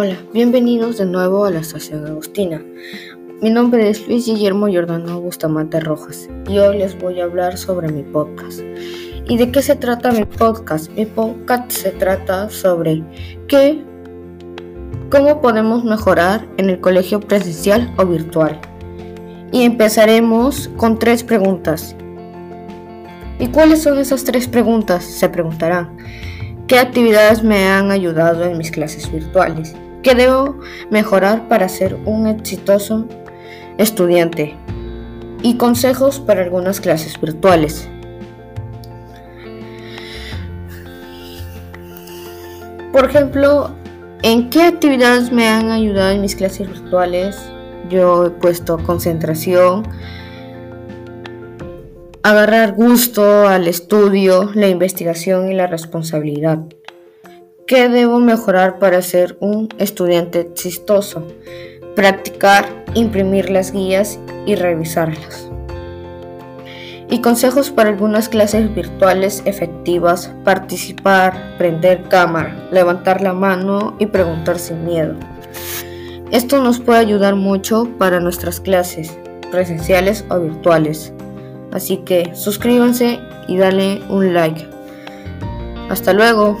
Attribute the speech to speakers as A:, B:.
A: Hola, bienvenidos de nuevo a la Estación Agustina. Mi nombre es Luis Guillermo Giordano Bustamante Rojas y hoy les voy a hablar sobre mi podcast. ¿Y de qué se trata mi podcast? Mi podcast se trata sobre qué, cómo podemos mejorar en el colegio presencial o virtual. Y empezaremos con tres preguntas. ¿Y cuáles son esas tres preguntas? Se preguntarán. ¿Qué actividades me han ayudado en mis clases virtuales? ¿Qué debo mejorar para ser un exitoso estudiante? Y consejos para algunas clases virtuales. Por ejemplo, ¿en qué actividades me han ayudado en mis clases virtuales? Yo he puesto concentración, agarrar gusto al estudio, la investigación y la responsabilidad. ¿Qué debo mejorar para ser un estudiante exitoso? Practicar, imprimir las guías y revisarlas. Y consejos para algunas clases virtuales efectivas, participar, prender cámara, levantar la mano y preguntar sin miedo. Esto nos puede ayudar mucho para nuestras clases, presenciales o virtuales. Así que suscríbanse y dale un like. Hasta luego.